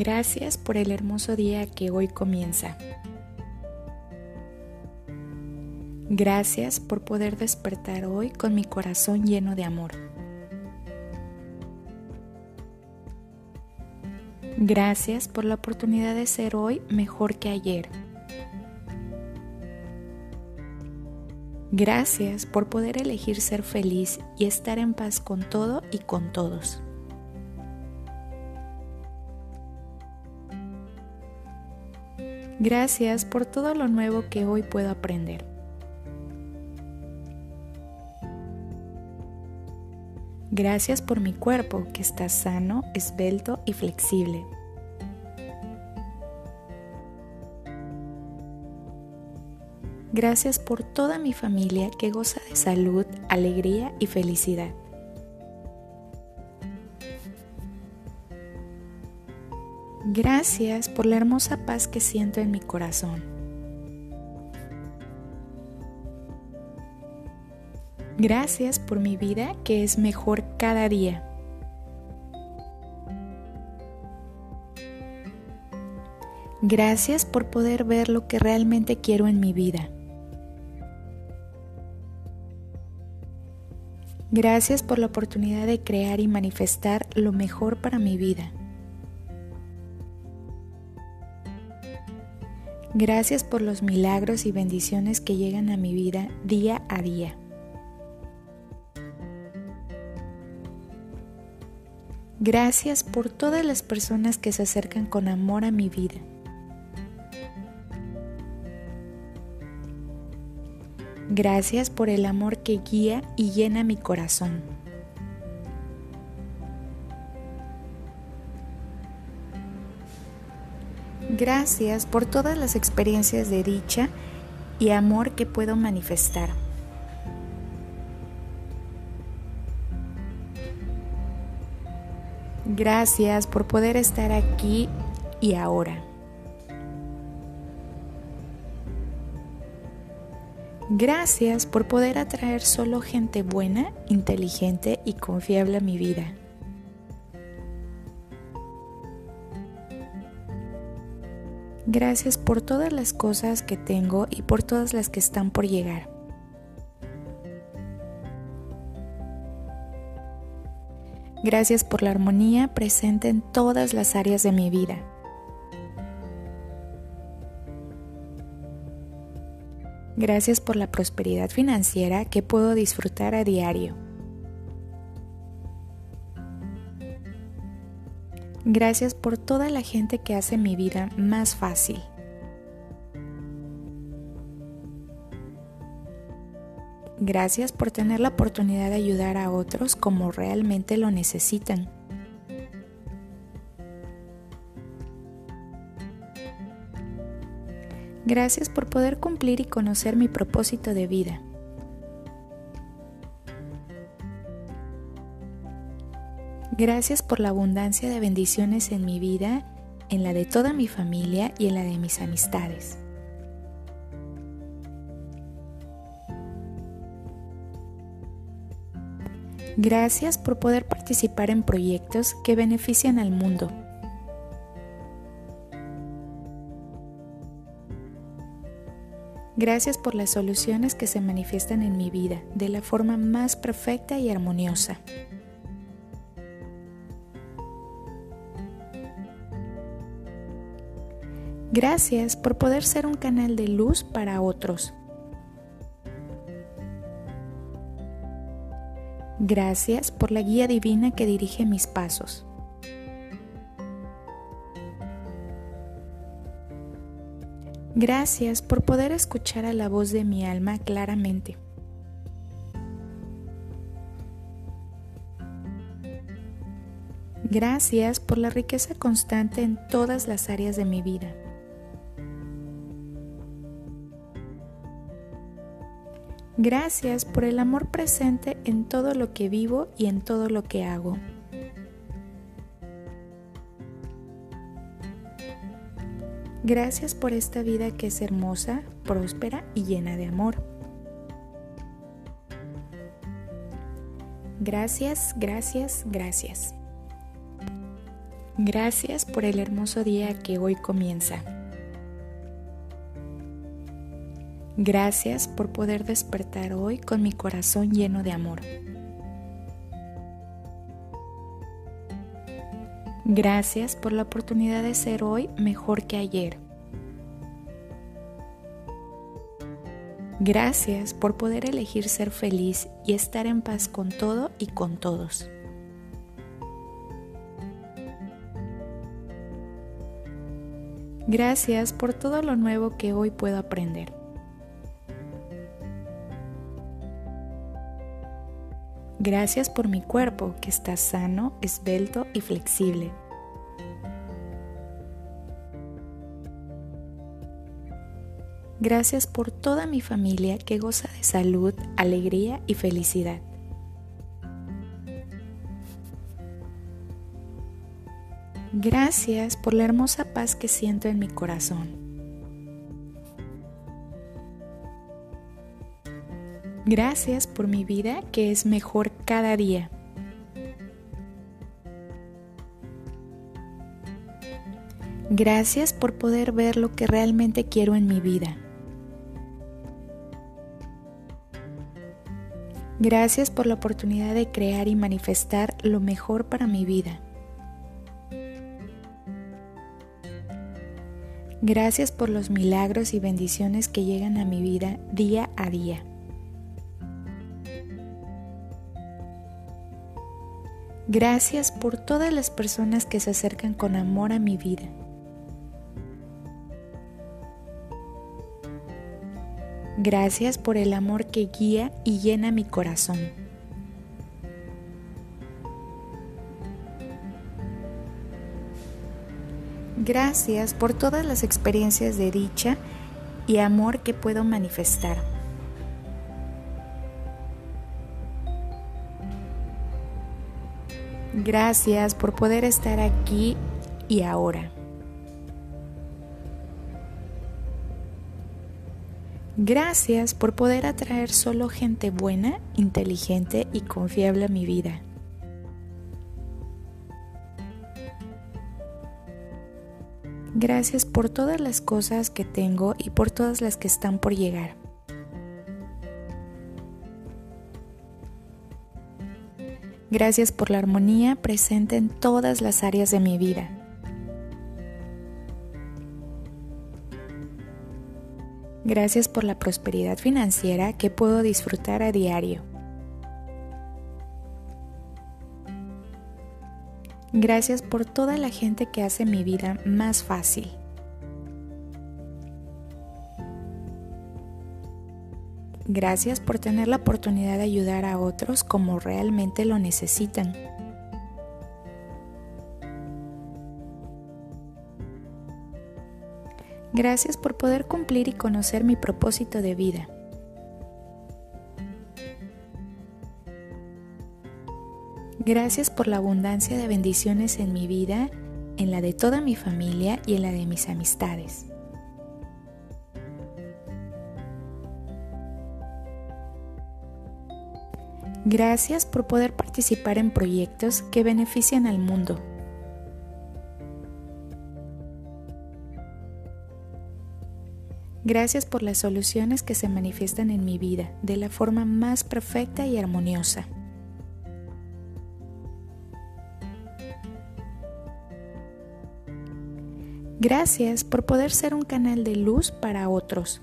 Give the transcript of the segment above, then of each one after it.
Gracias por el hermoso día que hoy comienza. Gracias por poder despertar hoy con mi corazón lleno de amor. Gracias por la oportunidad de ser hoy mejor que ayer. Gracias por poder elegir ser feliz y estar en paz con todo y con todos. Gracias por todo lo nuevo que hoy puedo aprender. Gracias por mi cuerpo que está sano, esbelto y flexible. Gracias por toda mi familia que goza de salud, alegría y felicidad. Gracias por la hermosa paz que siento en mi corazón. Gracias por mi vida que es mejor cada día. Gracias por poder ver lo que realmente quiero en mi vida. Gracias por la oportunidad de crear y manifestar lo mejor para mi vida. Gracias por los milagros y bendiciones que llegan a mi vida día a día. Gracias por todas las personas que se acercan con amor a mi vida. Gracias por el amor que guía y llena mi corazón. Gracias por todas las experiencias de dicha y amor que puedo manifestar. Gracias por poder estar aquí y ahora. Gracias por poder atraer solo gente buena, inteligente y confiable a mi vida. Gracias por todas las cosas que tengo y por todas las que están por llegar. Gracias por la armonía presente en todas las áreas de mi vida. Gracias por la prosperidad financiera que puedo disfrutar a diario. Gracias por toda la gente que hace mi vida más fácil. Gracias por tener la oportunidad de ayudar a otros como realmente lo necesitan. Gracias por poder cumplir y conocer mi propósito de vida. Gracias por la abundancia de bendiciones en mi vida, en la de toda mi familia y en la de mis amistades. Gracias por poder participar en proyectos que benefician al mundo. Gracias por las soluciones que se manifiestan en mi vida de la forma más perfecta y armoniosa. Gracias por poder ser un canal de luz para otros. Gracias por la guía divina que dirige mis pasos. Gracias por poder escuchar a la voz de mi alma claramente. Gracias por la riqueza constante en todas las áreas de mi vida. Gracias por el amor presente en todo lo que vivo y en todo lo que hago. Gracias por esta vida que es hermosa, próspera y llena de amor. Gracias, gracias, gracias. Gracias por el hermoso día que hoy comienza. Gracias por poder despertar hoy con mi corazón lleno de amor. Gracias por la oportunidad de ser hoy mejor que ayer. Gracias por poder elegir ser feliz y estar en paz con todo y con todos. Gracias por todo lo nuevo que hoy puedo aprender. Gracias por mi cuerpo que está sano, esbelto y flexible. Gracias por toda mi familia que goza de salud, alegría y felicidad. Gracias por la hermosa paz que siento en mi corazón. Gracias por mi vida que es mejor cada día. Gracias por poder ver lo que realmente quiero en mi vida. Gracias por la oportunidad de crear y manifestar lo mejor para mi vida. Gracias por los milagros y bendiciones que llegan a mi vida día a día. Gracias por todas las personas que se acercan con amor a mi vida. Gracias por el amor que guía y llena mi corazón. Gracias por todas las experiencias de dicha y amor que puedo manifestar. Gracias por poder estar aquí y ahora. Gracias por poder atraer solo gente buena, inteligente y confiable a mi vida. Gracias por todas las cosas que tengo y por todas las que están por llegar. Gracias por la armonía presente en todas las áreas de mi vida. Gracias por la prosperidad financiera que puedo disfrutar a diario. Gracias por toda la gente que hace mi vida más fácil. Gracias por tener la oportunidad de ayudar a otros como realmente lo necesitan. Gracias por poder cumplir y conocer mi propósito de vida. Gracias por la abundancia de bendiciones en mi vida, en la de toda mi familia y en la de mis amistades. Gracias por poder participar en proyectos que benefician al mundo. Gracias por las soluciones que se manifiestan en mi vida de la forma más perfecta y armoniosa. Gracias por poder ser un canal de luz para otros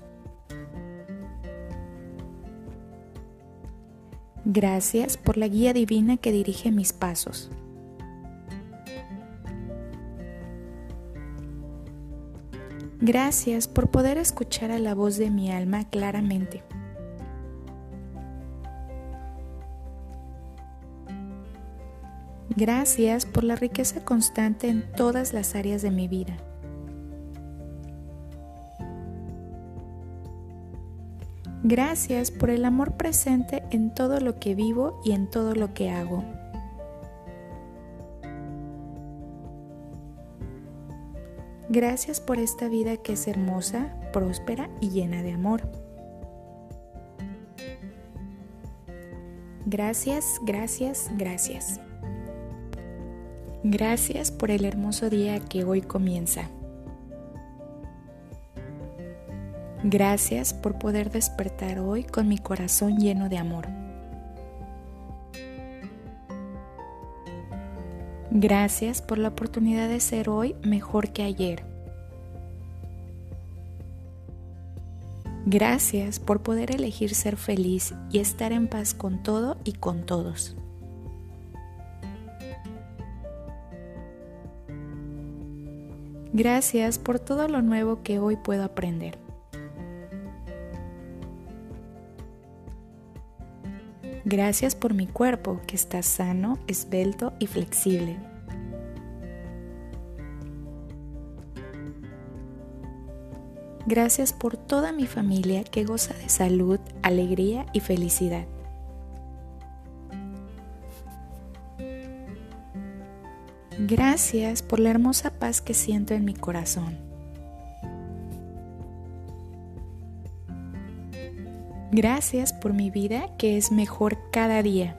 Gracias por la guía divina que dirige mis pasos. Gracias por poder escuchar a la voz de mi alma claramente. Gracias por la riqueza constante en todas las áreas de mi vida. Gracias por el amor presente en todo lo que vivo y en todo lo que hago. Gracias por esta vida que es hermosa, próspera y llena de amor. Gracias, gracias, gracias. Gracias por el hermoso día que hoy comienza. Gracias por poder despertar hoy con mi corazón lleno de amor. Gracias por la oportunidad de ser hoy mejor que ayer. Gracias por poder elegir ser feliz y estar en paz con todo y con todos. Gracias por todo lo nuevo que hoy puedo aprender. Gracias por mi cuerpo que está sano, esbelto y flexible. Gracias por toda mi familia que goza de salud, alegría y felicidad. Gracias por la hermosa paz que siento en mi corazón. Gracias por mi vida que es mejor cada día.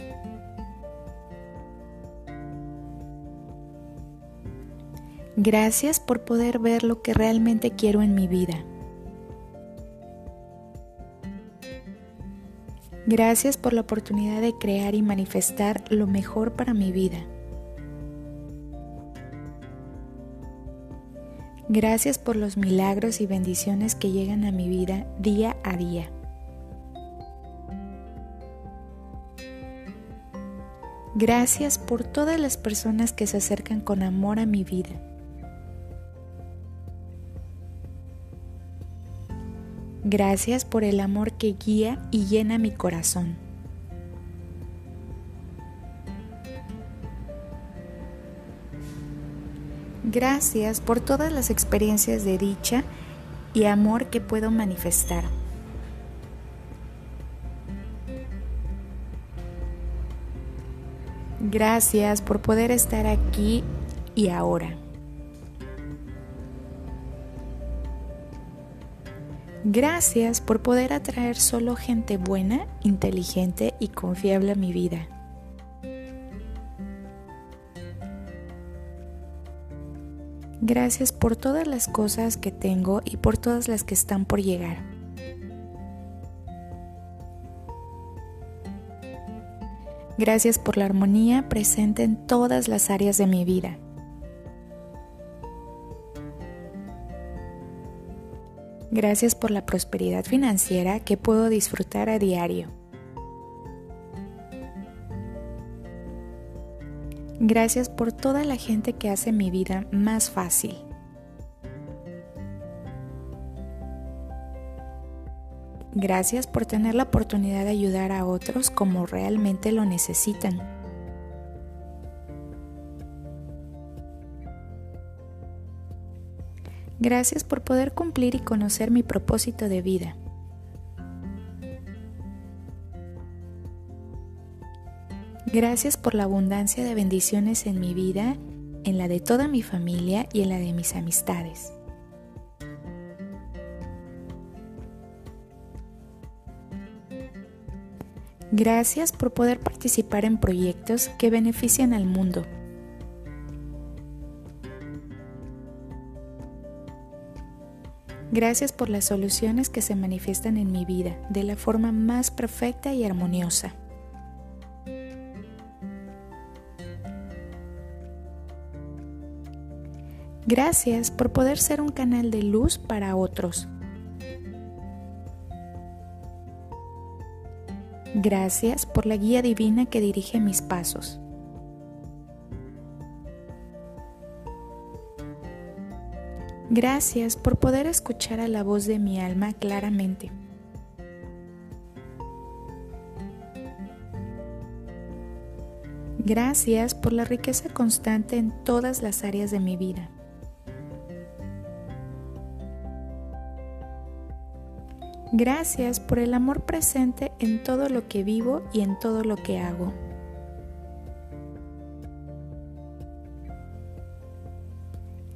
Gracias por poder ver lo que realmente quiero en mi vida. Gracias por la oportunidad de crear y manifestar lo mejor para mi vida. Gracias por los milagros y bendiciones que llegan a mi vida día a día. Gracias por todas las personas que se acercan con amor a mi vida. Gracias por el amor que guía y llena mi corazón. Gracias por todas las experiencias de dicha y amor que puedo manifestar. Gracias por poder estar aquí y ahora. Gracias por poder atraer solo gente buena, inteligente y confiable a mi vida. Gracias por todas las cosas que tengo y por todas las que están por llegar. Gracias por la armonía presente en todas las áreas de mi vida. Gracias por la prosperidad financiera que puedo disfrutar a diario. Gracias por toda la gente que hace mi vida más fácil. Gracias por tener la oportunidad de ayudar a otros como realmente lo necesitan. Gracias por poder cumplir y conocer mi propósito de vida. Gracias por la abundancia de bendiciones en mi vida, en la de toda mi familia y en la de mis amistades. Gracias por poder participar en proyectos que benefician al mundo. Gracias por las soluciones que se manifiestan en mi vida de la forma más perfecta y armoniosa. Gracias por poder ser un canal de luz para otros. Gracias por la guía divina que dirige mis pasos. Gracias por poder escuchar a la voz de mi alma claramente. Gracias por la riqueza constante en todas las áreas de mi vida. Gracias por el amor presente en todo lo que vivo y en todo lo que hago.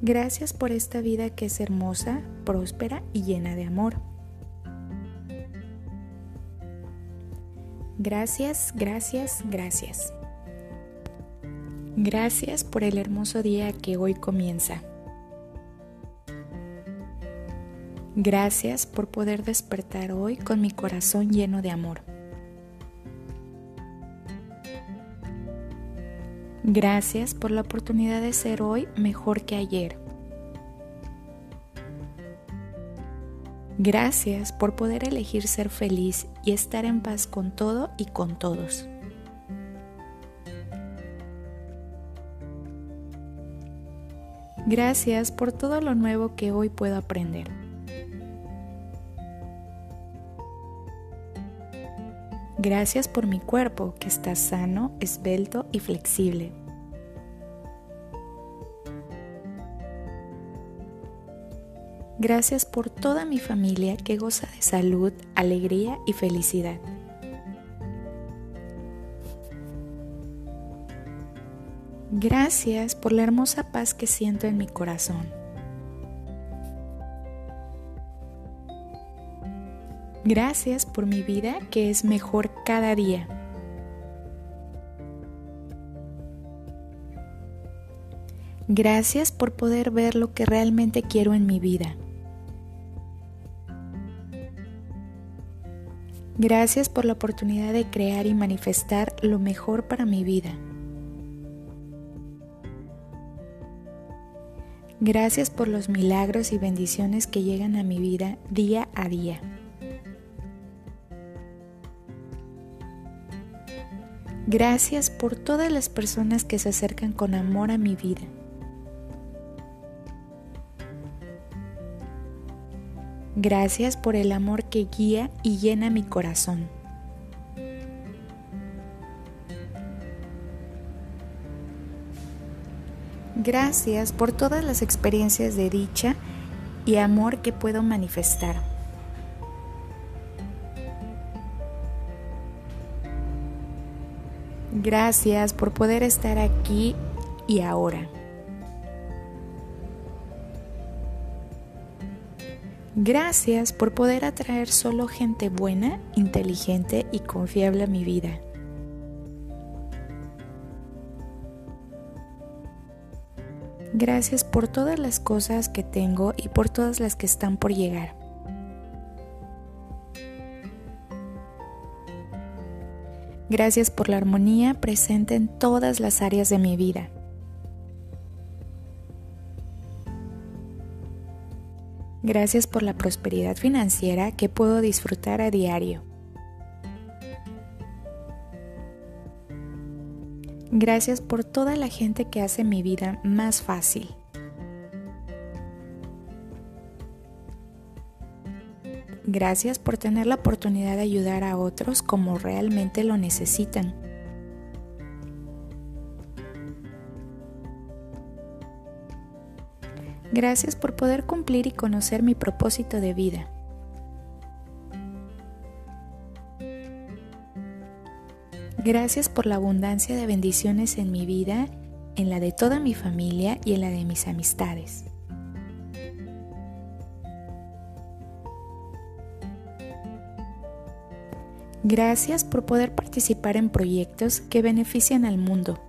Gracias por esta vida que es hermosa, próspera y llena de amor. Gracias, gracias, gracias. Gracias por el hermoso día que hoy comienza. Gracias por poder despertar hoy con mi corazón lleno de amor. Gracias por la oportunidad de ser hoy mejor que ayer. Gracias por poder elegir ser feliz y estar en paz con todo y con todos. Gracias por todo lo nuevo que hoy puedo aprender. Gracias por mi cuerpo que está sano, esbelto y flexible. Gracias por toda mi familia que goza de salud, alegría y felicidad. Gracias por la hermosa paz que siento en mi corazón. Gracias por mi vida que es mejor cada día. Gracias por poder ver lo que realmente quiero en mi vida. Gracias por la oportunidad de crear y manifestar lo mejor para mi vida. Gracias por los milagros y bendiciones que llegan a mi vida día a día. Gracias por todas las personas que se acercan con amor a mi vida. Gracias por el amor que guía y llena mi corazón. Gracias por todas las experiencias de dicha y amor que puedo manifestar. Gracias por poder estar aquí y ahora. Gracias por poder atraer solo gente buena, inteligente y confiable a mi vida. Gracias por todas las cosas que tengo y por todas las que están por llegar. Gracias por la armonía presente en todas las áreas de mi vida. Gracias por la prosperidad financiera que puedo disfrutar a diario. Gracias por toda la gente que hace mi vida más fácil. Gracias por tener la oportunidad de ayudar a otros como realmente lo necesitan. Gracias por poder cumplir y conocer mi propósito de vida. Gracias por la abundancia de bendiciones en mi vida, en la de toda mi familia y en la de mis amistades. Gracias por poder participar en proyectos que benefician al mundo.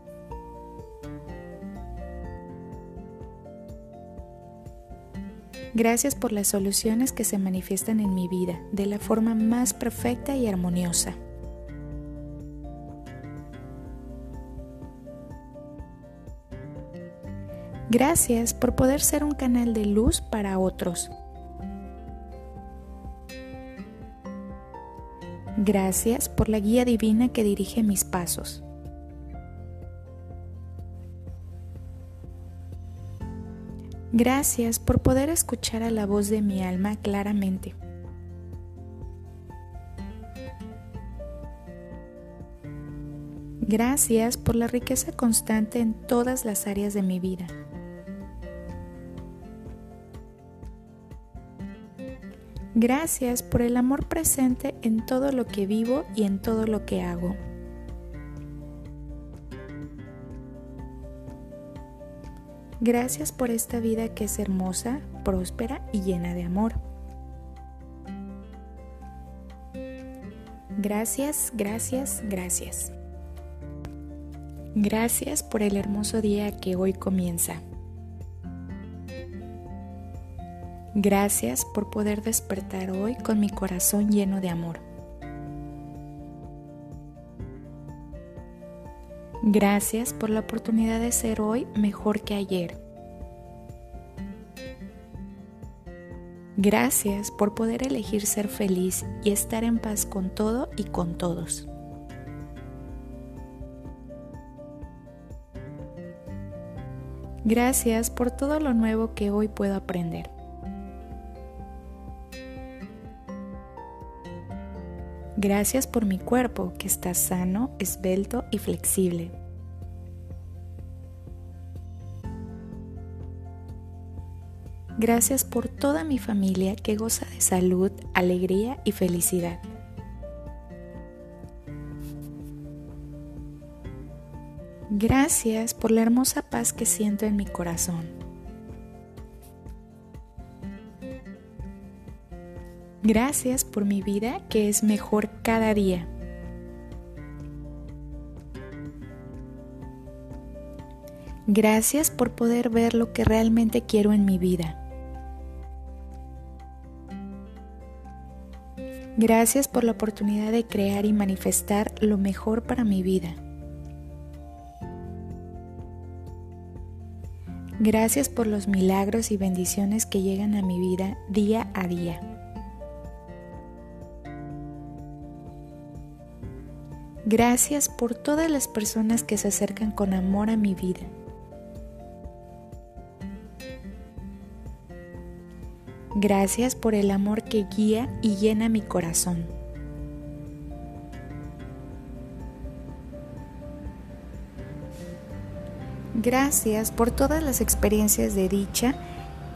Gracias por las soluciones que se manifiestan en mi vida de la forma más perfecta y armoniosa. Gracias por poder ser un canal de luz para otros. Gracias por la guía divina que dirige mis pasos. Gracias por poder escuchar a la voz de mi alma claramente. Gracias por la riqueza constante en todas las áreas de mi vida. Gracias por el amor presente en todo lo que vivo y en todo lo que hago. Gracias por esta vida que es hermosa, próspera y llena de amor. Gracias, gracias, gracias. Gracias por el hermoso día que hoy comienza. Gracias por poder despertar hoy con mi corazón lleno de amor. Gracias por la oportunidad de ser hoy mejor que ayer. Gracias por poder elegir ser feliz y estar en paz con todo y con todos. Gracias por todo lo nuevo que hoy puedo aprender. Gracias por mi cuerpo que está sano, esbelto y flexible. Gracias por toda mi familia que goza de salud, alegría y felicidad. Gracias por la hermosa paz que siento en mi corazón. Gracias por mi vida que es mejor cada día. Gracias por poder ver lo que realmente quiero en mi vida. Gracias por la oportunidad de crear y manifestar lo mejor para mi vida. Gracias por los milagros y bendiciones que llegan a mi vida día a día. Gracias por todas las personas que se acercan con amor a mi vida. Gracias por el amor que guía y llena mi corazón. Gracias por todas las experiencias de dicha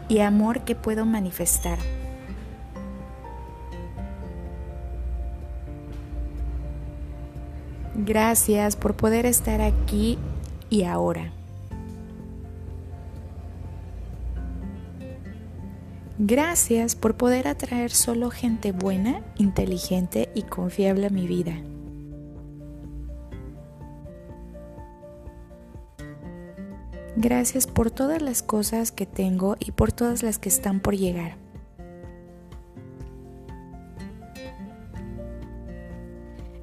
y amor que puedo manifestar. Gracias por poder estar aquí y ahora. Gracias por poder atraer solo gente buena, inteligente y confiable a mi vida. Gracias por todas las cosas que tengo y por todas las que están por llegar.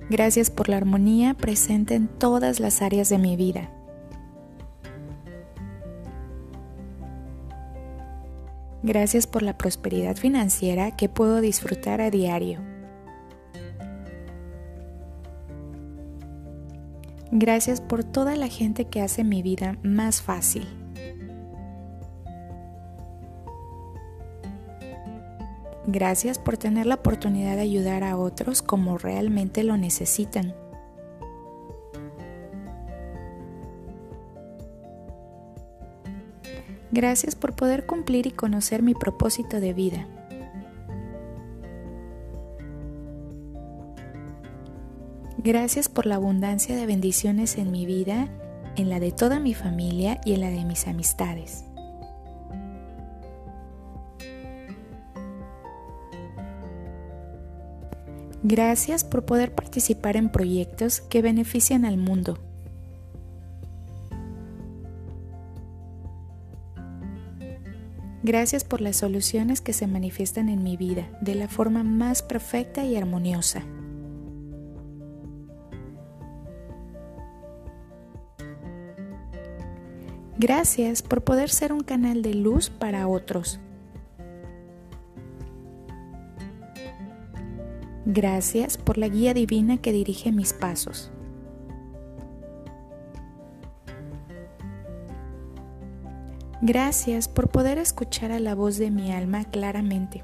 Gracias por la armonía presente en todas las áreas de mi vida. Gracias por la prosperidad financiera que puedo disfrutar a diario. Gracias por toda la gente que hace mi vida más fácil. Gracias por tener la oportunidad de ayudar a otros como realmente lo necesitan. Gracias por poder cumplir y conocer mi propósito de vida. Gracias por la abundancia de bendiciones en mi vida, en la de toda mi familia y en la de mis amistades. Gracias por poder participar en proyectos que benefician al mundo. Gracias por las soluciones que se manifiestan en mi vida de la forma más perfecta y armoniosa. Gracias por poder ser un canal de luz para otros. Gracias por la guía divina que dirige mis pasos. Gracias por poder escuchar a la voz de mi alma claramente.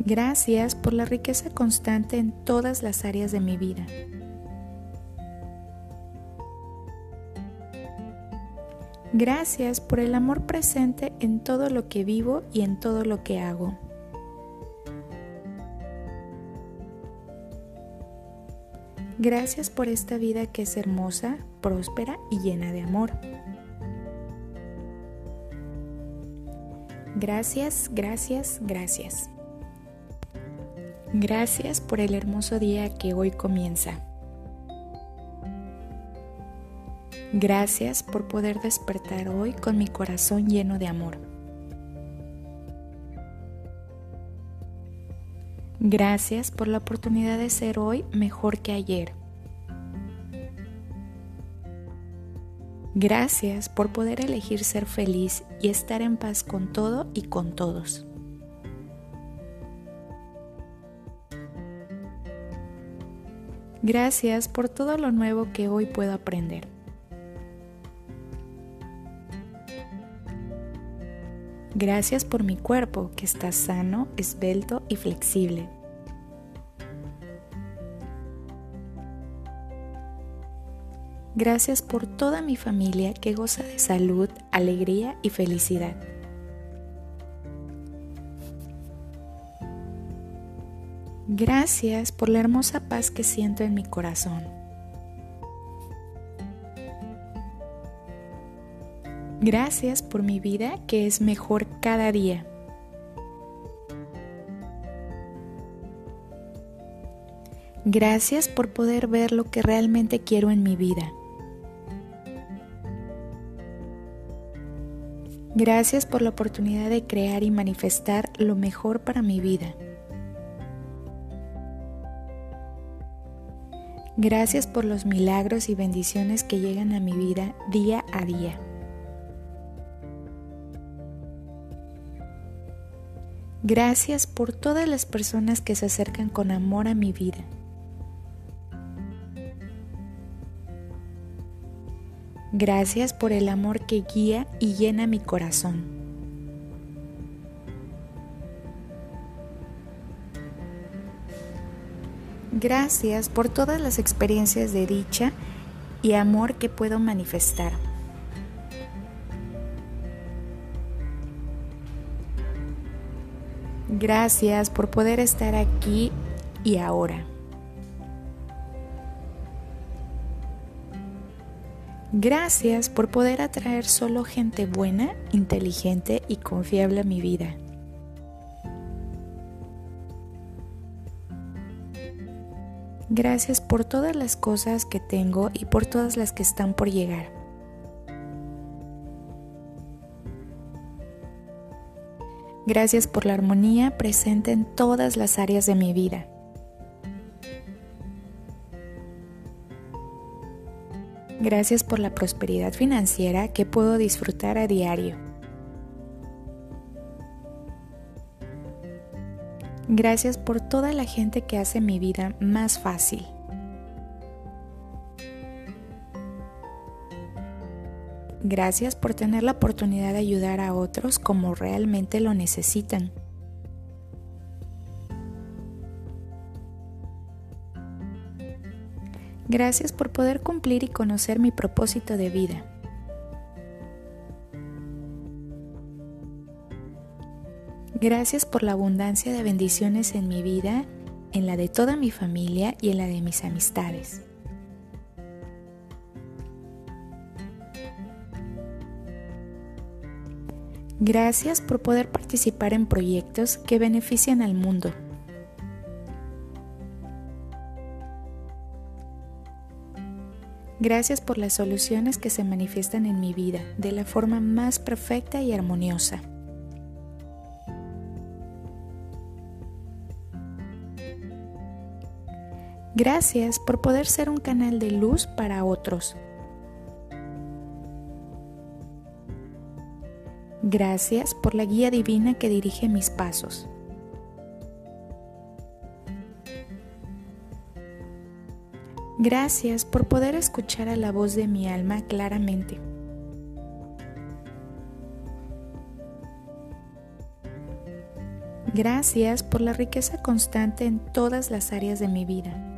Gracias por la riqueza constante en todas las áreas de mi vida. Gracias por el amor presente en todo lo que vivo y en todo lo que hago. Gracias por esta vida que es hermosa, próspera y llena de amor. Gracias, gracias, gracias. Gracias por el hermoso día que hoy comienza. Gracias por poder despertar hoy con mi corazón lleno de amor. Gracias por la oportunidad de ser hoy mejor que ayer. Gracias por poder elegir ser feliz y estar en paz con todo y con todos. Gracias por todo lo nuevo que hoy puedo aprender. Gracias por mi cuerpo que está sano, esbelto y flexible. Gracias por toda mi familia que goza de salud, alegría y felicidad. Gracias por la hermosa paz que siento en mi corazón. Gracias por mi vida que es mejor cada día. Gracias por poder ver lo que realmente quiero en mi vida. Gracias por la oportunidad de crear y manifestar lo mejor para mi vida. Gracias por los milagros y bendiciones que llegan a mi vida día a día. Gracias por todas las personas que se acercan con amor a mi vida. Gracias por el amor que guía y llena mi corazón. Gracias por todas las experiencias de dicha y amor que puedo manifestar. Gracias por poder estar aquí y ahora. Gracias por poder atraer solo gente buena, inteligente y confiable a mi vida. Gracias por todas las cosas que tengo y por todas las que están por llegar. Gracias por la armonía presente en todas las áreas de mi vida. Gracias por la prosperidad financiera que puedo disfrutar a diario. Gracias por toda la gente que hace mi vida más fácil. Gracias por tener la oportunidad de ayudar a otros como realmente lo necesitan. Gracias por poder cumplir y conocer mi propósito de vida. Gracias por la abundancia de bendiciones en mi vida, en la de toda mi familia y en la de mis amistades. Gracias por poder participar en proyectos que benefician al mundo. Gracias por las soluciones que se manifiestan en mi vida de la forma más perfecta y armoniosa. Gracias por poder ser un canal de luz para otros. Gracias por la guía divina que dirige mis pasos. Gracias por poder escuchar a la voz de mi alma claramente. Gracias por la riqueza constante en todas las áreas de mi vida.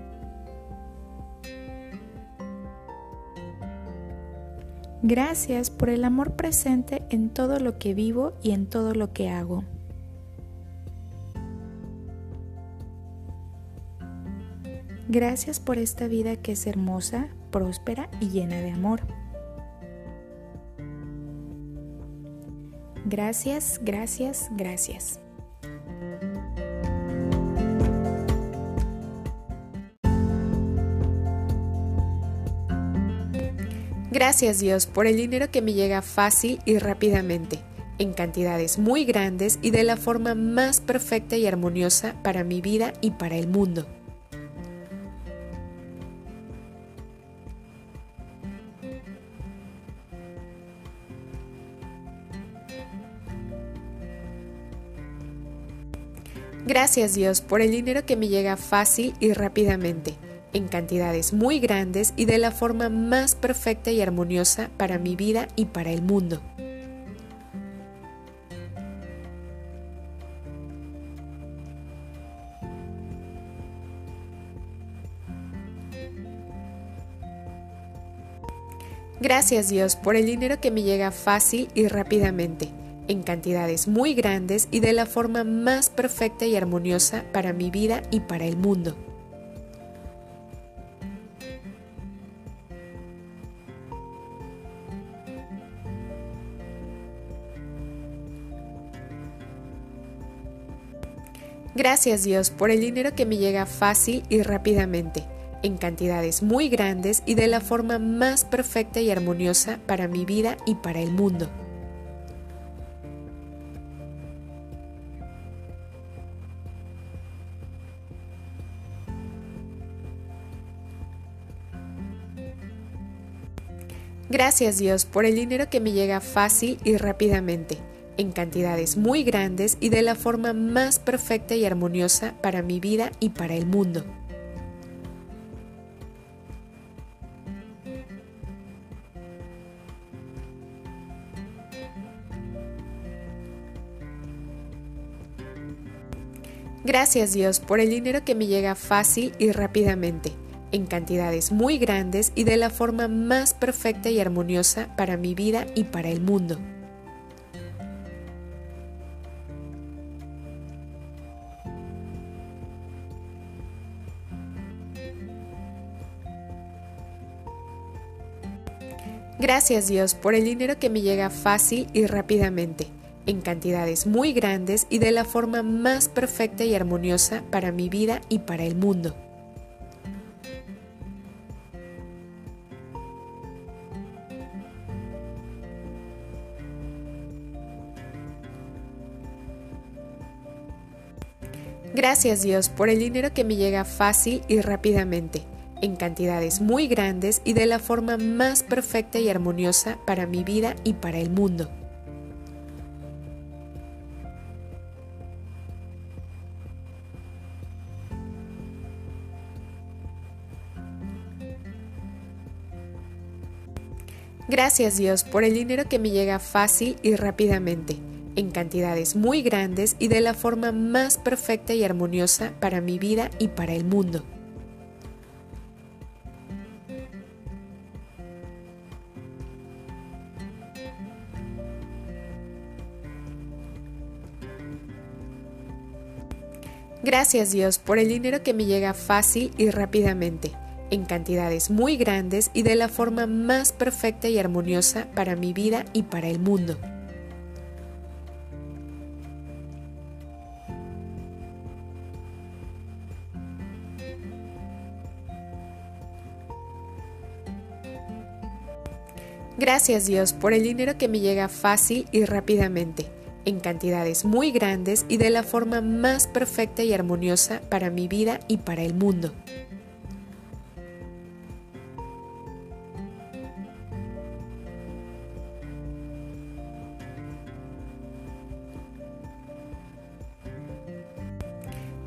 Gracias por el amor presente en todo lo que vivo y en todo lo que hago. Gracias por esta vida que es hermosa, próspera y llena de amor. Gracias, gracias, gracias. Gracias Dios por el dinero que me llega fácil y rápidamente, en cantidades muy grandes y de la forma más perfecta y armoniosa para mi vida y para el mundo. Gracias Dios por el dinero que me llega fácil y rápidamente, en cantidades muy grandes y de la forma más perfecta y armoniosa para mi vida y para el mundo. Gracias Dios por el dinero que me llega fácil y rápidamente en cantidades muy grandes y de la forma más perfecta y armoniosa para mi vida y para el mundo. Gracias Dios por el dinero que me llega fácil y rápidamente, en cantidades muy grandes y de la forma más perfecta y armoniosa para mi vida y para el mundo. Gracias Dios por el dinero que me llega fácil y rápidamente, en cantidades muy grandes y de la forma más perfecta y armoniosa para mi vida y para el mundo. Gracias Dios por el dinero que me llega fácil y rápidamente en cantidades muy grandes y de la forma más perfecta y armoniosa para mi vida y para el mundo. Gracias Dios por el dinero que me llega fácil y rápidamente, en cantidades muy grandes y de la forma más perfecta y armoniosa para mi vida y para el mundo. Gracias Dios por el dinero que me llega fácil y rápidamente, en cantidades muy grandes y de la forma más perfecta y armoniosa para mi vida y para el mundo. Gracias Dios por el dinero que me llega fácil y rápidamente en cantidades muy grandes y de la forma más perfecta y armoniosa para mi vida y para el mundo. Gracias Dios por el dinero que me llega fácil y rápidamente, en cantidades muy grandes y de la forma más perfecta y armoniosa para mi vida y para el mundo. Gracias Dios por el dinero que me llega fácil y rápidamente, en cantidades muy grandes y de la forma más perfecta y armoniosa para mi vida y para el mundo.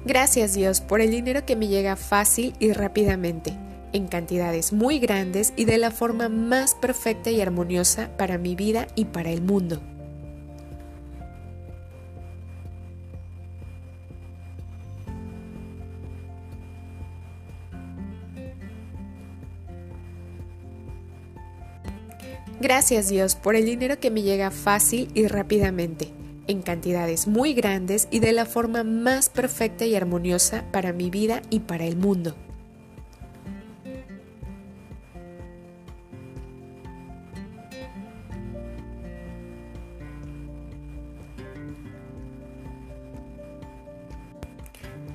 Gracias Dios por el dinero que me llega fácil y rápidamente en cantidades muy grandes y de la forma más perfecta y armoniosa para mi vida y para el mundo. Gracias Dios por el dinero que me llega fácil y rápidamente, en cantidades muy grandes y de la forma más perfecta y armoniosa para mi vida y para el mundo.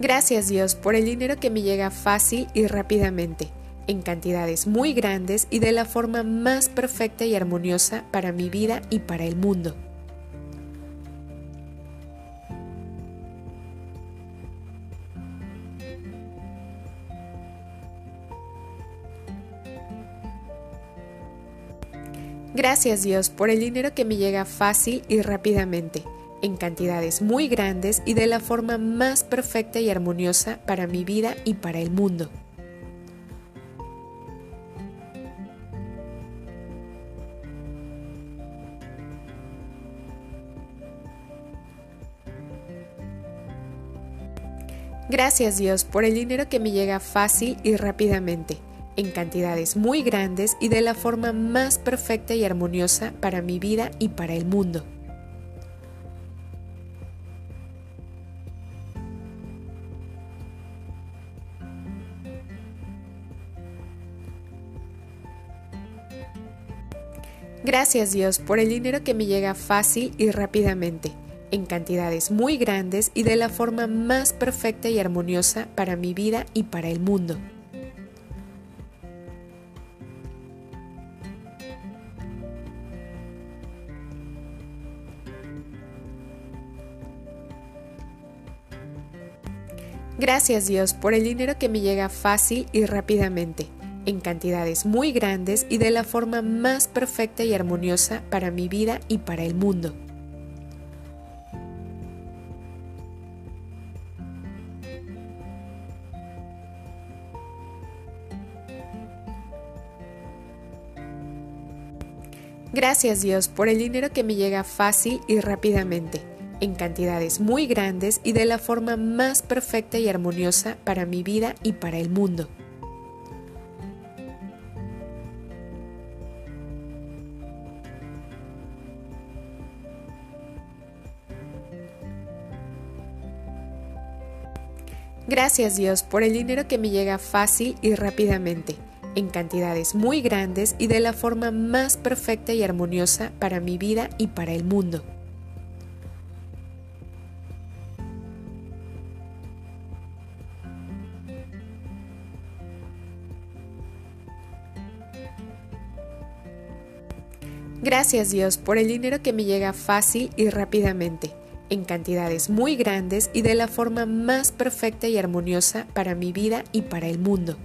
Gracias Dios por el dinero que me llega fácil y rápidamente, en cantidades muy grandes y de la forma más perfecta y armoniosa para mi vida y para el mundo. Gracias Dios por el dinero que me llega fácil y rápidamente, en cantidades muy grandes y de la forma más perfecta y armoniosa para mi vida y para el mundo. Gracias Dios por el dinero que me llega fácil y rápidamente, en cantidades muy grandes y de la forma más perfecta y armoniosa para mi vida y para el mundo. Gracias Dios por el dinero que me llega fácil y rápidamente en cantidades muy grandes y de la forma más perfecta y armoniosa para mi vida y para el mundo. Gracias Dios por el dinero que me llega fácil y rápidamente, en cantidades muy grandes y de la forma más perfecta y armoniosa para mi vida y para el mundo. Gracias Dios por el dinero que me llega fácil y rápidamente, en cantidades muy grandes y de la forma más perfecta y armoniosa para mi vida y para el mundo. Gracias Dios por el dinero que me llega fácil y rápidamente en cantidades muy grandes y de la forma más perfecta y armoniosa para mi vida y para el mundo. Gracias Dios por el dinero que me llega fácil y rápidamente, en cantidades muy grandes y de la forma más perfecta y armoniosa para mi vida y para el mundo.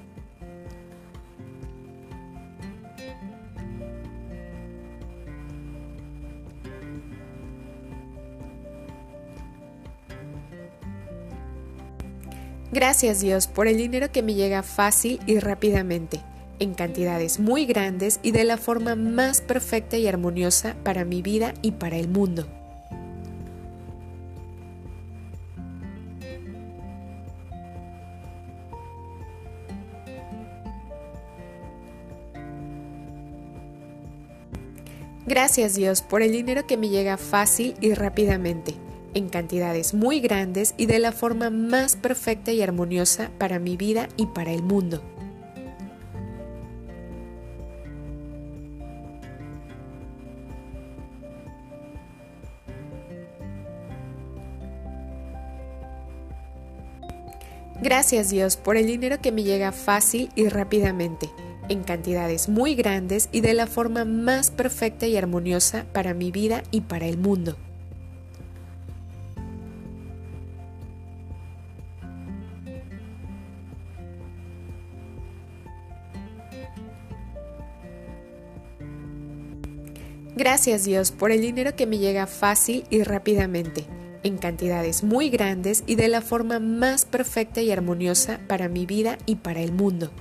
Gracias Dios por el dinero que me llega fácil y rápidamente, en cantidades muy grandes y de la forma más perfecta y armoniosa para mi vida y para el mundo. Gracias Dios por el dinero que me llega fácil y rápidamente en cantidades muy grandes y de la forma más perfecta y armoniosa para mi vida y para el mundo. Gracias Dios por el dinero que me llega fácil y rápidamente, en cantidades muy grandes y de la forma más perfecta y armoniosa para mi vida y para el mundo. Gracias Dios por el dinero que me llega fácil y rápidamente, en cantidades muy grandes y de la forma más perfecta y armoniosa para mi vida y para el mundo.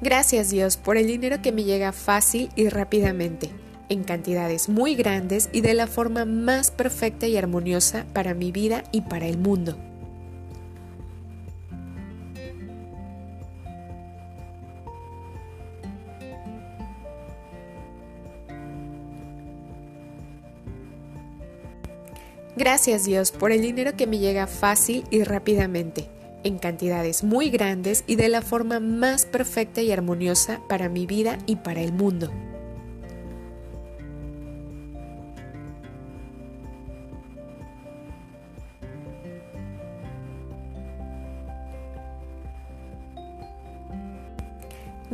Gracias Dios por el dinero que me llega fácil y rápidamente en cantidades muy grandes y de la forma más perfecta y armoniosa para mi vida y para el mundo. Gracias Dios por el dinero que me llega fácil y rápidamente, en cantidades muy grandes y de la forma más perfecta y armoniosa para mi vida y para el mundo.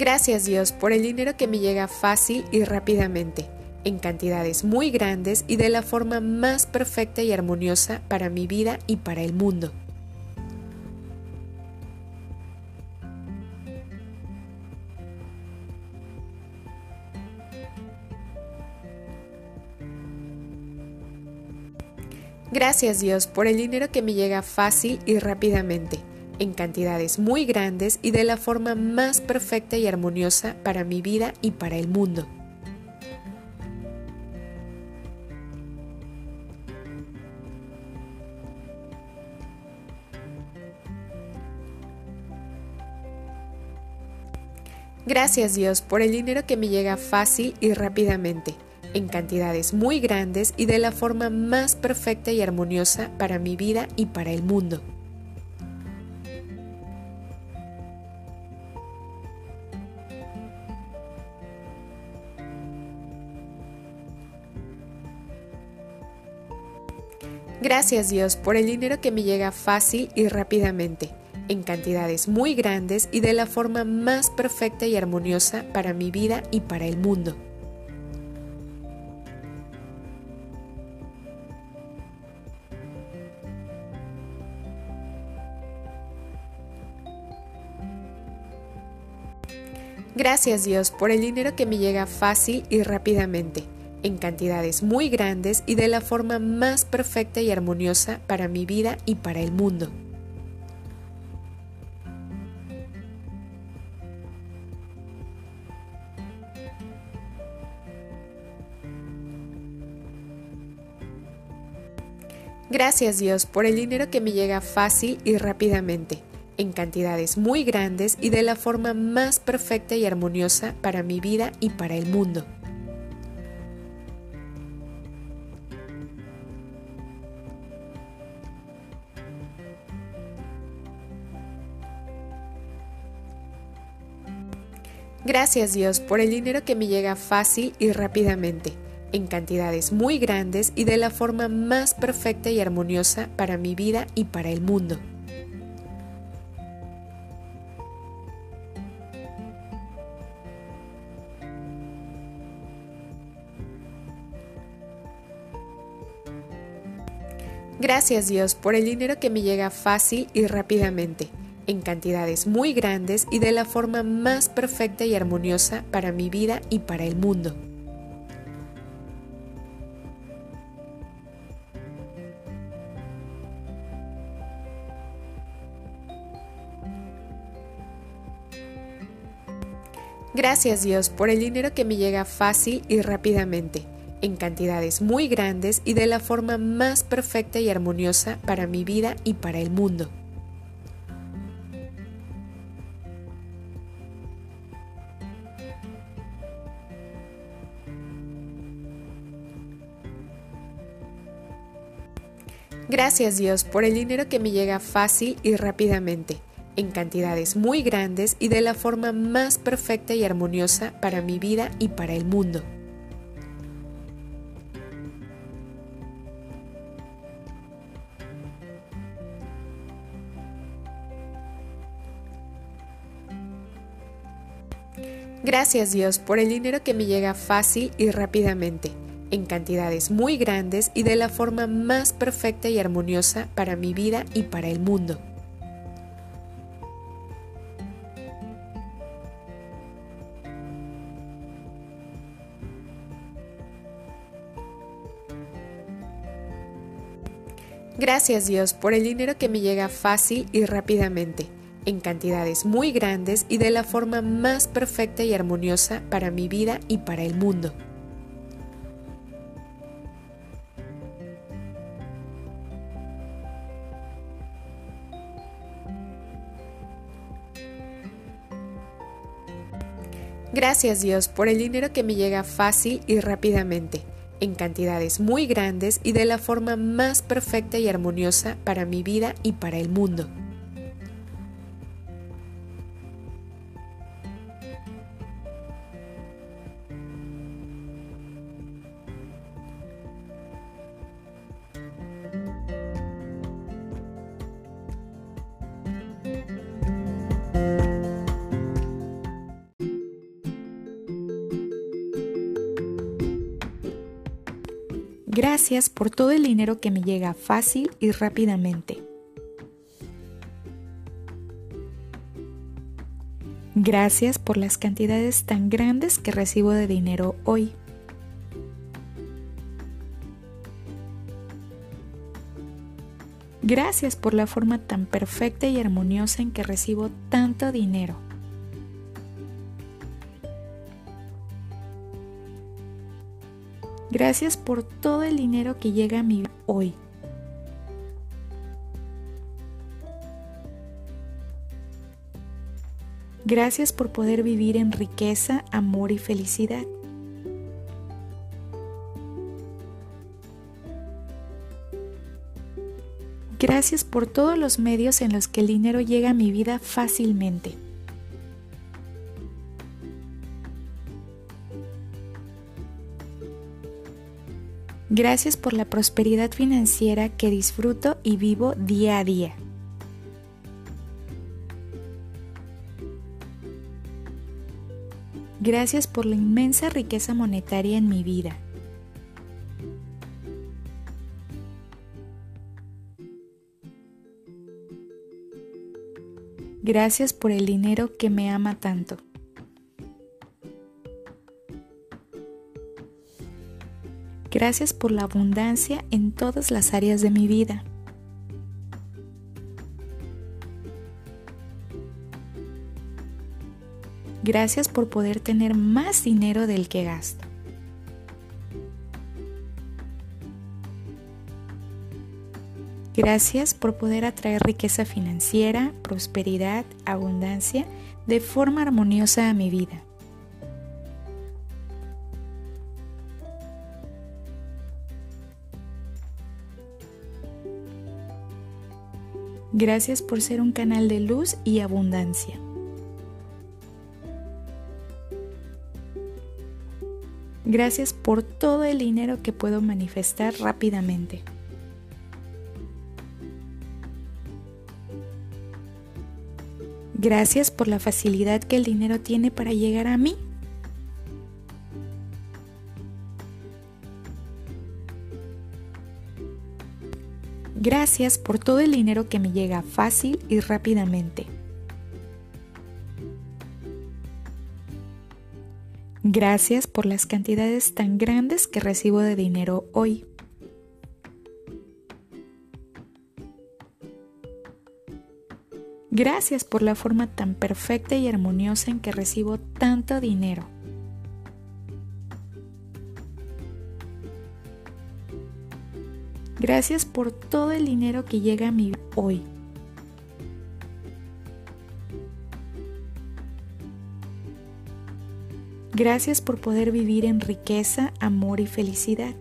Gracias Dios por el dinero que me llega fácil y rápidamente, en cantidades muy grandes y de la forma más perfecta y armoniosa para mi vida y para el mundo. Gracias Dios por el dinero que me llega fácil y rápidamente, en cantidades muy grandes y de la forma más perfecta y armoniosa para mi vida y para el mundo. Gracias Dios por el dinero que me llega fácil y rápidamente en cantidades muy grandes y de la forma más perfecta y armoniosa para mi vida y para el mundo. Gracias Dios por el dinero que me llega fácil y rápidamente, en cantidades muy grandes y de la forma más perfecta y armoniosa para mi vida y para el mundo. Gracias Dios por el dinero que me llega fácil y rápidamente, en cantidades muy grandes y de la forma más perfecta y armoniosa para mi vida y para el mundo. Gracias Dios por el dinero que me llega fácil y rápidamente en cantidades muy grandes y de la forma más perfecta y armoniosa para mi vida y para el mundo. Gracias Dios por el dinero que me llega fácil y rápidamente, en cantidades muy grandes y de la forma más perfecta y armoniosa para mi vida y para el mundo. Gracias Dios por el dinero que me llega fácil y rápidamente, en cantidades muy grandes y de la forma más perfecta y armoniosa para mi vida y para el mundo. Gracias Dios por el dinero que me llega fácil y rápidamente en cantidades muy grandes y de la forma más perfecta y armoniosa para mi vida y para el mundo. Gracias Dios por el dinero que me llega fácil y rápidamente, en cantidades muy grandes y de la forma más perfecta y armoniosa para mi vida y para el mundo. Gracias Dios por el dinero que me llega fácil y rápidamente, en cantidades muy grandes y de la forma más perfecta y armoniosa para mi vida y para el mundo. Gracias Dios por el dinero que me llega fácil y rápidamente en cantidades muy grandes y de la forma más perfecta y armoniosa para mi vida y para el mundo. Gracias Dios por el dinero que me llega fácil y rápidamente, en cantidades muy grandes y de la forma más perfecta y armoniosa para mi vida y para el mundo. Gracias por todo el dinero que me llega fácil y rápidamente. Gracias por las cantidades tan grandes que recibo de dinero hoy. Gracias por la forma tan perfecta y armoniosa en que recibo tanto dinero. Gracias por todo el dinero que llega a mi vida hoy. Gracias por poder vivir en riqueza, amor y felicidad. Gracias por todos los medios en los que el dinero llega a mi vida fácilmente. Gracias por la prosperidad financiera que disfruto y vivo día a día. Gracias por la inmensa riqueza monetaria en mi vida. Gracias por el dinero que me ama tanto. Gracias por la abundancia en todas las áreas de mi vida. Gracias por poder tener más dinero del que gasto. Gracias por poder atraer riqueza financiera, prosperidad, abundancia de forma armoniosa a mi vida. Gracias por ser un canal de luz y abundancia. Gracias por todo el dinero que puedo manifestar rápidamente. Gracias por la facilidad que el dinero tiene para llegar a mí. Gracias por todo el dinero que me llega fácil y rápidamente. Gracias por las cantidades tan grandes que recibo de dinero hoy. Gracias por la forma tan perfecta y armoniosa en que recibo tanto dinero. Gracias por todo el dinero que llega a mi vida hoy. Gracias por poder vivir en riqueza, amor y felicidad.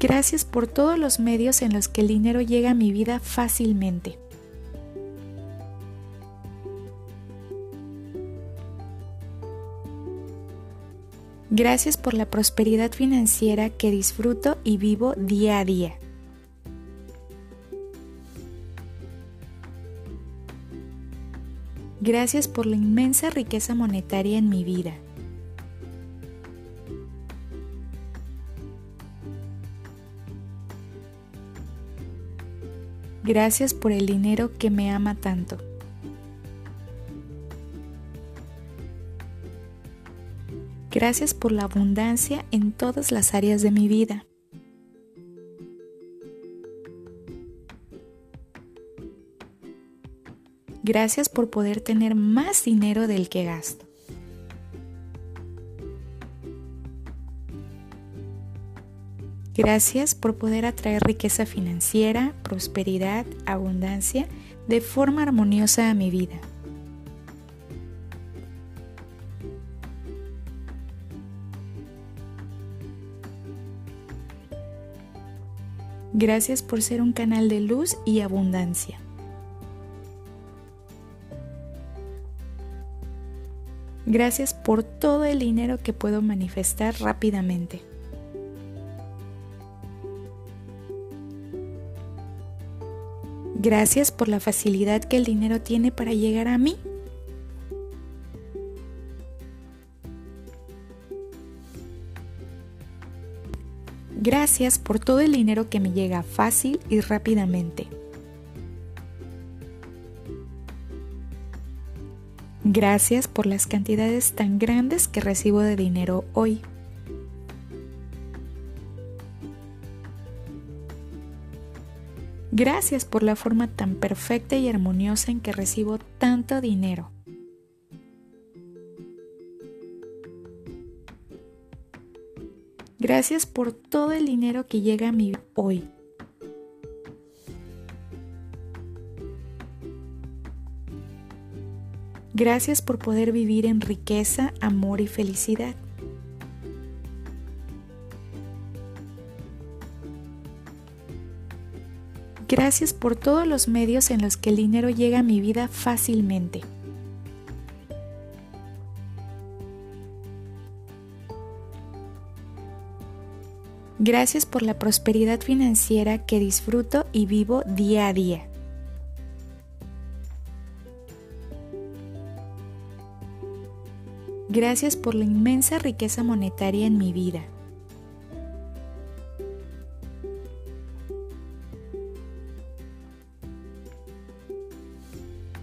Gracias por todos los medios en los que el dinero llega a mi vida fácilmente. Gracias por la prosperidad financiera que disfruto y vivo día a día. Gracias por la inmensa riqueza monetaria en mi vida. Gracias por el dinero que me ama tanto. Gracias por la abundancia en todas las áreas de mi vida. Gracias por poder tener más dinero del que gasto. Gracias por poder atraer riqueza financiera, prosperidad, abundancia de forma armoniosa a mi vida. Gracias por ser un canal de luz y abundancia. Gracias por todo el dinero que puedo manifestar rápidamente. Gracias por la facilidad que el dinero tiene para llegar a mí. Gracias por todo el dinero que me llega fácil y rápidamente. Gracias por las cantidades tan grandes que recibo de dinero hoy. Gracias por la forma tan perfecta y armoniosa en que recibo tanto dinero. Gracias por todo el dinero que llega a mí hoy. Gracias por poder vivir en riqueza, amor y felicidad. Gracias por todos los medios en los que el dinero llega a mi vida fácilmente. Gracias por la prosperidad financiera que disfruto y vivo día a día. Gracias por la inmensa riqueza monetaria en mi vida.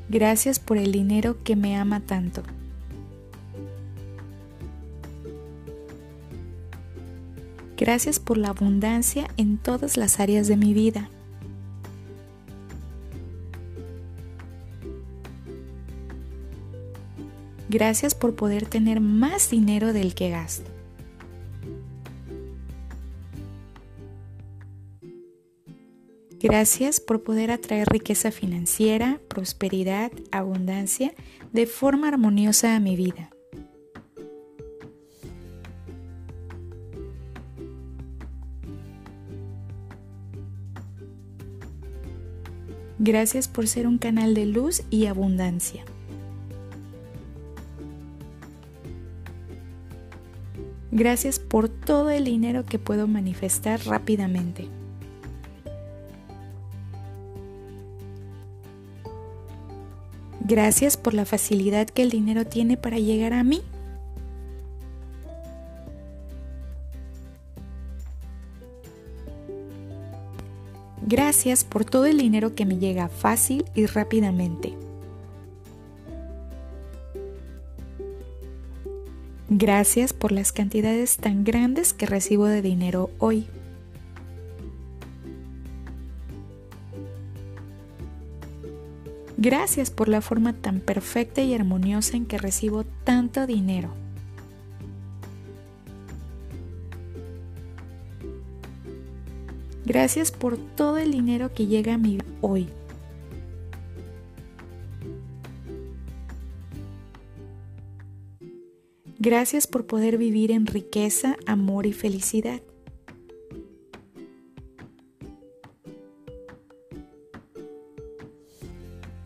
Gracias por el dinero que me ama tanto. Gracias por la abundancia en todas las áreas de mi vida. Gracias por poder tener más dinero del que gasto. Gracias por poder atraer riqueza financiera, prosperidad, abundancia de forma armoniosa a mi vida. Gracias por ser un canal de luz y abundancia. Gracias por todo el dinero que puedo manifestar rápidamente. Gracias por la facilidad que el dinero tiene para llegar a mí. Gracias por todo el dinero que me llega fácil y rápidamente. Gracias por las cantidades tan grandes que recibo de dinero hoy. Gracias por la forma tan perfecta y armoniosa en que recibo tanto dinero. Gracias por todo el dinero que llega a mi hoy. Gracias por poder vivir en riqueza, amor y felicidad.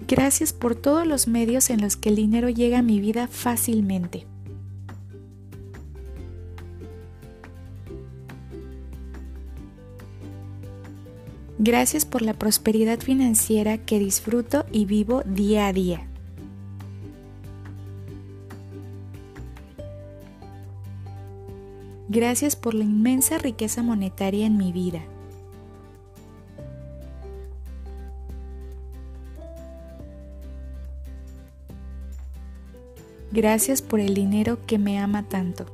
Gracias por todos los medios en los que el dinero llega a mi vida fácilmente. Gracias por la prosperidad financiera que disfruto y vivo día a día. Gracias por la inmensa riqueza monetaria en mi vida. Gracias por el dinero que me ama tanto.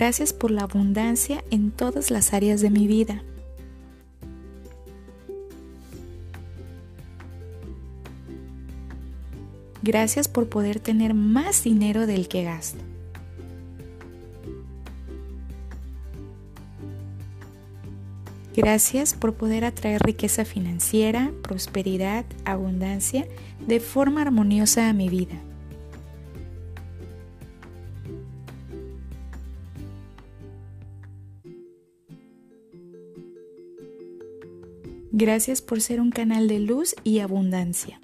Gracias por la abundancia en todas las áreas de mi vida. Gracias por poder tener más dinero del que gasto. Gracias por poder atraer riqueza financiera, prosperidad, abundancia de forma armoniosa a mi vida. Gracias por ser un canal de luz y abundancia.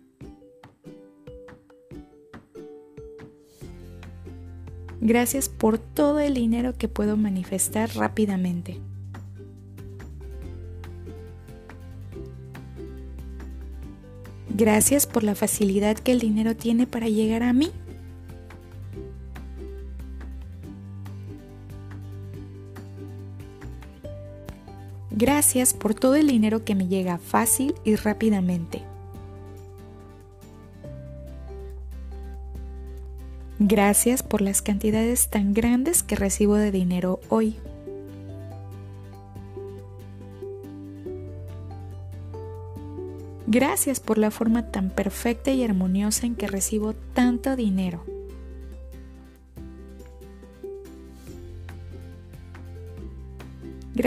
Gracias por todo el dinero que puedo manifestar rápidamente. Gracias por la facilidad que el dinero tiene para llegar a mí. Gracias por todo el dinero que me llega fácil y rápidamente. Gracias por las cantidades tan grandes que recibo de dinero hoy. Gracias por la forma tan perfecta y armoniosa en que recibo tanto dinero.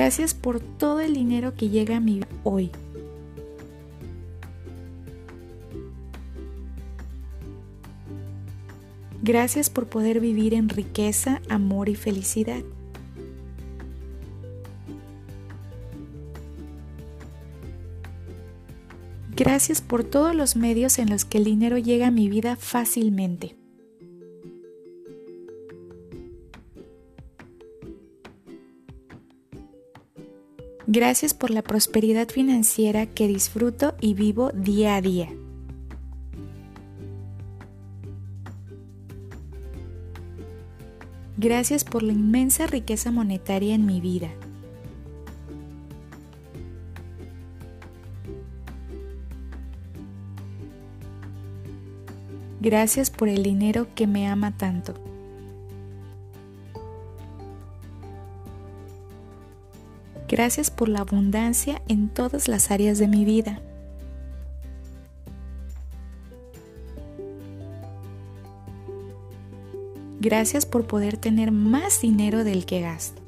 Gracias por todo el dinero que llega a mí hoy. Gracias por poder vivir en riqueza, amor y felicidad. Gracias por todos los medios en los que el dinero llega a mi vida fácilmente. Gracias por la prosperidad financiera que disfruto y vivo día a día. Gracias por la inmensa riqueza monetaria en mi vida. Gracias por el dinero que me ama tanto. Gracias por la abundancia en todas las áreas de mi vida. Gracias por poder tener más dinero del que gasto.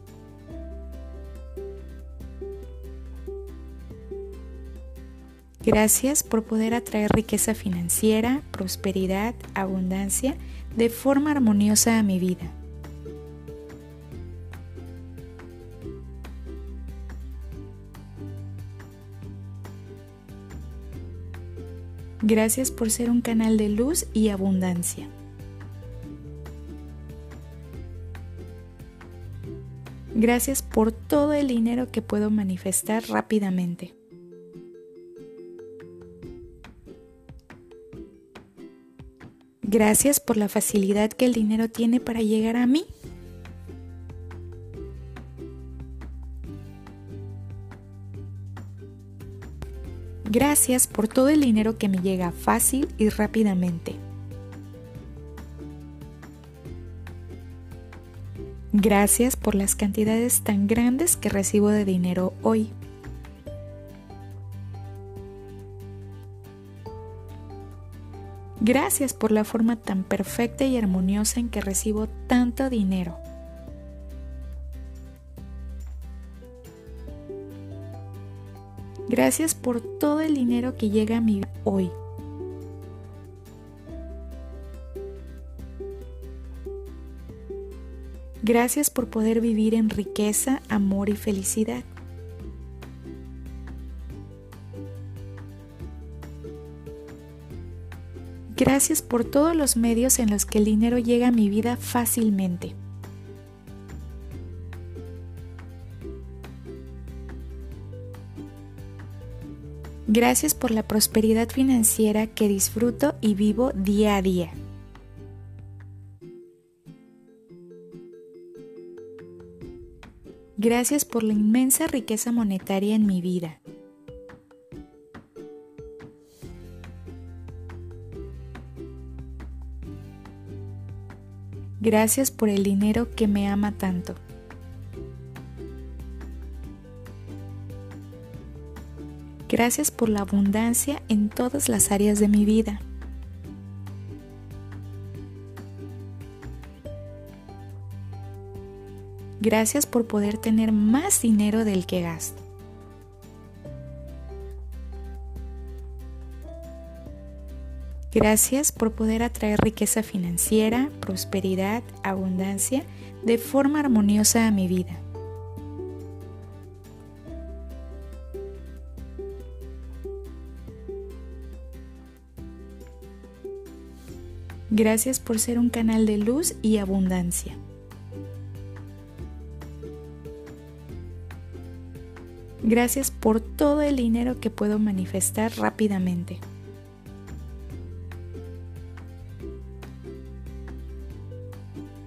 Gracias por poder atraer riqueza financiera, prosperidad, abundancia de forma armoniosa a mi vida. Gracias por ser un canal de luz y abundancia. Gracias por todo el dinero que puedo manifestar rápidamente. Gracias por la facilidad que el dinero tiene para llegar a mí. Gracias por todo el dinero que me llega fácil y rápidamente. Gracias por las cantidades tan grandes que recibo de dinero hoy. Gracias por la forma tan perfecta y armoniosa en que recibo tanto dinero. Gracias por todo el dinero que llega a mí hoy. Gracias por poder vivir en riqueza, amor y felicidad. Gracias por todos los medios en los que el dinero llega a mi vida fácilmente. Gracias por la prosperidad financiera que disfruto y vivo día a día. Gracias por la inmensa riqueza monetaria en mi vida. Gracias por el dinero que me ama tanto. Gracias por la abundancia en todas las áreas de mi vida. Gracias por poder tener más dinero del que gasto. Gracias por poder atraer riqueza financiera, prosperidad, abundancia de forma armoniosa a mi vida. Gracias por ser un canal de luz y abundancia. Gracias por todo el dinero que puedo manifestar rápidamente.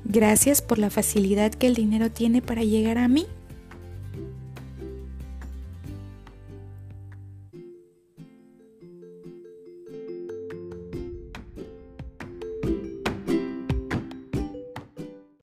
Gracias por la facilidad que el dinero tiene para llegar a mí